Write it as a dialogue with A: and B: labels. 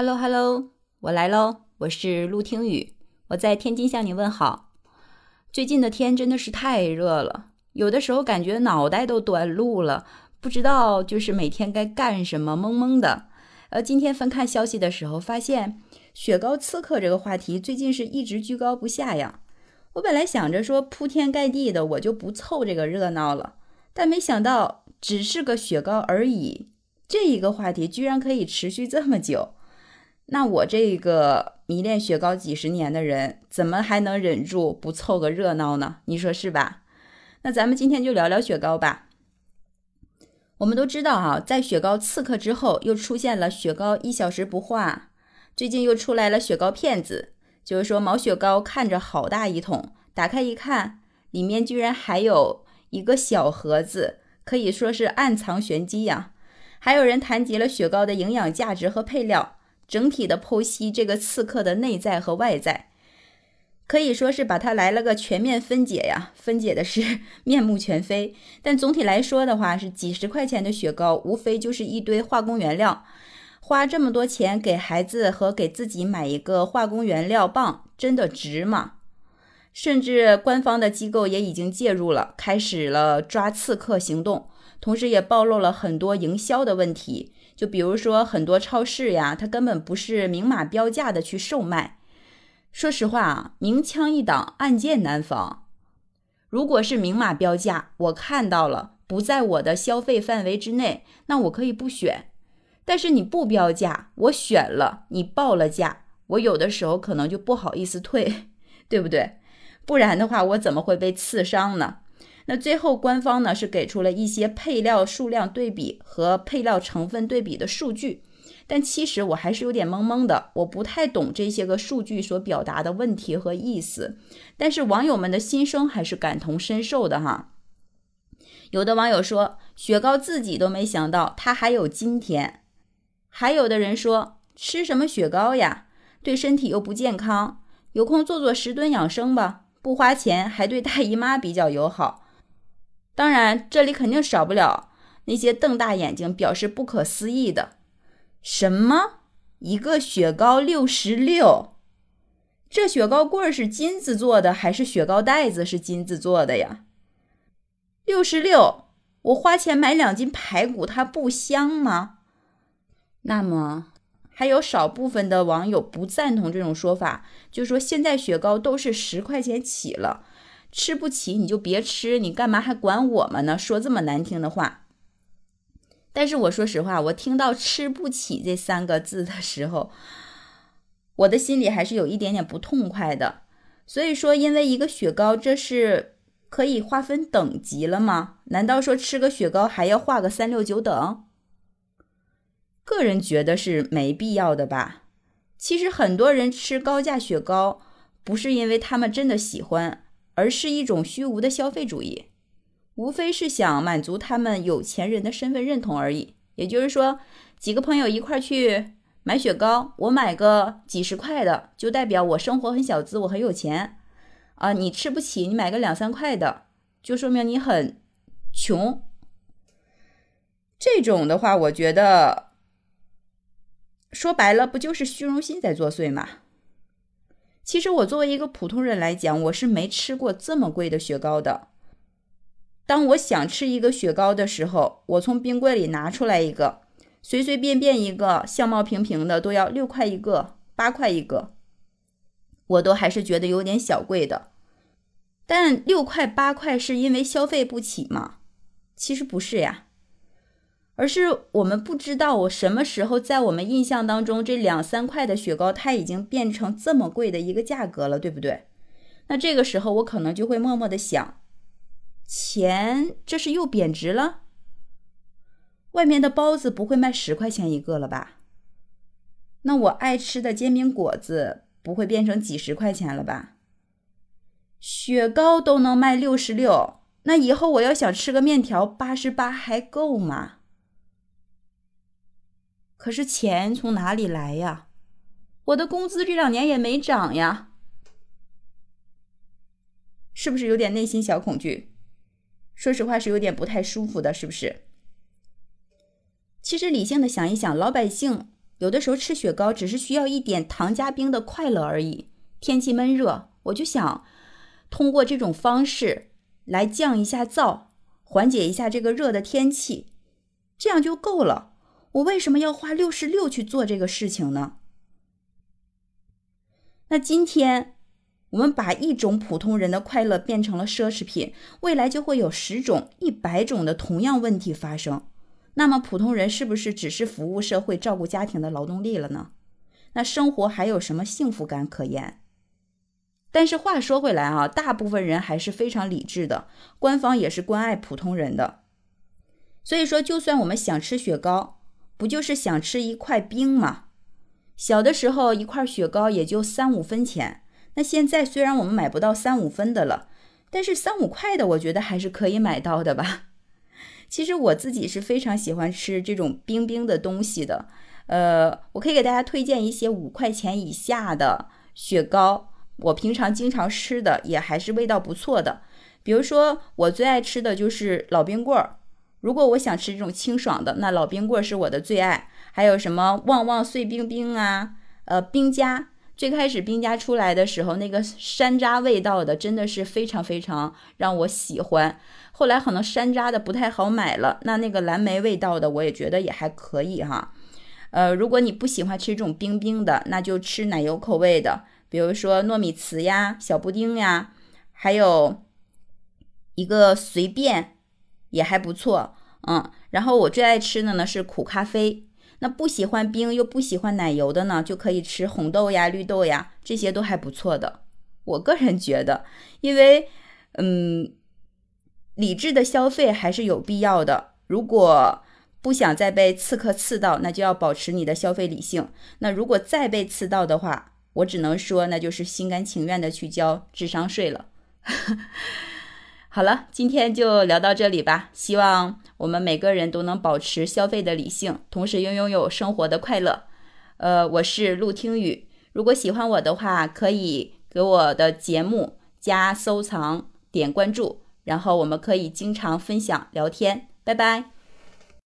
A: Hello Hello，我来喽，我是陆听雨，我在天津向你问好。最近的天真的是太热了，有的时候感觉脑袋都短路了，不知道就是每天该干什么，懵懵的。呃，今天翻看消息的时候，发现雪糕刺客这个话题最近是一直居高不下呀。我本来想着说铺天盖地的，我就不凑这个热闹了，但没想到只是个雪糕而已，这一个话题居然可以持续这么久。那我这个迷恋雪糕几十年的人，怎么还能忍住不凑个热闹呢？你说是吧？那咱们今天就聊聊雪糕吧。我们都知道哈，在雪糕刺客之后，又出现了雪糕一小时不化，最近又出来了雪糕骗子，就是说毛雪糕看着好大一桶，打开一看，里面居然还有一个小盒子，可以说是暗藏玄机呀。还有人谈及了雪糕的营养价值和配料。整体的剖析这个刺客的内在和外在，可以说是把它来了个全面分解呀，分解的是 面目全非。但总体来说的话，是几十块钱的雪糕，无非就是一堆化工原料。花这么多钱给孩子和给自己买一个化工原料棒，真的值吗？甚至官方的机构也已经介入了，开始了抓刺客行动，同时也暴露了很多营销的问题。就比如说很多超市呀，它根本不是明码标价的去售卖。说实话啊，明枪易挡，暗箭难防。如果是明码标价，我看到了不在我的消费范围之内，那我可以不选。但是你不标价，我选了，你报了价，我有的时候可能就不好意思退，对不对？不然的话，我怎么会被刺伤呢？那最后，官方呢是给出了一些配料数量对比和配料成分对比的数据，但其实我还是有点懵懵的，我不太懂这些个数据所表达的问题和意思。但是网友们的心声还是感同身受的哈。有的网友说，雪糕自己都没想到它还有今天；还有的人说，吃什么雪糕呀，对身体又不健康，有空做做十吨养生吧，不花钱还对大姨妈比较友好。当然，这里肯定少不了那些瞪大眼睛表示不可思议的。什么？一个雪糕六十六？这雪糕棍是金子做的，还是雪糕袋子是金子做的呀？六十六，我花钱买两斤排骨，它不香吗？那么，还有少部分的网友不赞同这种说法，就说现在雪糕都是十块钱起了。吃不起你就别吃，你干嘛还管我们呢？说这么难听的话。但是我说实话，我听到“吃不起”这三个字的时候，我的心里还是有一点点不痛快的。所以说，因为一个雪糕，这是可以划分等级了吗？难道说吃个雪糕还要划个三六九等？个人觉得是没必要的吧。其实很多人吃高价雪糕，不是因为他们真的喜欢。而是一种虚无的消费主义，无非是想满足他们有钱人的身份认同而已。也就是说，几个朋友一块去买雪糕，我买个几十块的，就代表我生活很小资，我很有钱啊。你吃不起，你买个两三块的，就说明你很穷。这种的话，我觉得说白了，不就是虚荣心在作祟吗？其实我作为一个普通人来讲，我是没吃过这么贵的雪糕的。当我想吃一个雪糕的时候，我从冰柜里拿出来一个，随随便便一个相貌平平的都要六块一个、八块一个，我都还是觉得有点小贵的。但六块八块是因为消费不起吗？其实不是呀。而是我们不知道我什么时候在我们印象当中，这两三块的雪糕它已经变成这么贵的一个价格了，对不对？那这个时候我可能就会默默的想，钱这是又贬值了。外面的包子不会卖十块钱一个了吧？那我爱吃的煎饼果子不会变成几十块钱了吧？雪糕都能卖六十六，那以后我要想吃个面条八十八还够吗？可是钱从哪里来呀？我的工资这两年也没涨呀，是不是有点内心小恐惧？说实话是有点不太舒服的，是不是？其实理性的想一想，老百姓有的时候吃雪糕只是需要一点糖加冰的快乐而已。天气闷热，我就想通过这种方式来降一下燥，缓解一下这个热的天气，这样就够了。我为什么要花六十六去做这个事情呢？那今天。我们把一种普通人的快乐变成了奢侈品，未来就会有十种、一百种的同样问题发生。那么，普通人是不是只是服务社会、照顾家庭的劳动力了呢？那生活还有什么幸福感可言？但是话说回来啊，大部分人还是非常理智的，官方也是关爱普通人的。所以说，就算我们想吃雪糕，不就是想吃一块冰吗？小的时候，一块雪糕也就三五分钱。那现在虽然我们买不到三五分的了，但是三五块的我觉得还是可以买到的吧。其实我自己是非常喜欢吃这种冰冰的东西的，呃，我可以给大家推荐一些五块钱以下的雪糕，我平常经常吃的也还是味道不错的。比如说我最爱吃的就是老冰棍儿，如果我想吃这种清爽的，那老冰棍是我的最爱。还有什么旺旺碎冰冰啊，呃，冰加。最开始冰家出来的时候，那个山楂味道的真的是非常非常让我喜欢。后来可能山楂的不太好买了，那那个蓝莓味道的我也觉得也还可以哈。呃，如果你不喜欢吃这种冰冰的，那就吃奶油口味的，比如说糯米糍呀、小布丁呀，还有一个随便也还不错。嗯，然后我最爱吃的呢是苦咖啡。那不喜欢冰又不喜欢奶油的呢，就可以吃红豆呀、绿豆呀，这些都还不错的。我个人觉得，因为，嗯，理智的消费还是有必要的。如果不想再被刺客刺到，那就要保持你的消费理性。那如果再被刺到的话，我只能说，那就是心甘情愿的去交智商税了。好了，今天就聊到这里吧。希望我们每个人都能保持消费的理性，同时拥拥有生活的快乐。呃，我是陆听雨。如果喜欢我的话，可以给我的节目加收藏、点关注，然后我们可以经常分享聊天。拜拜。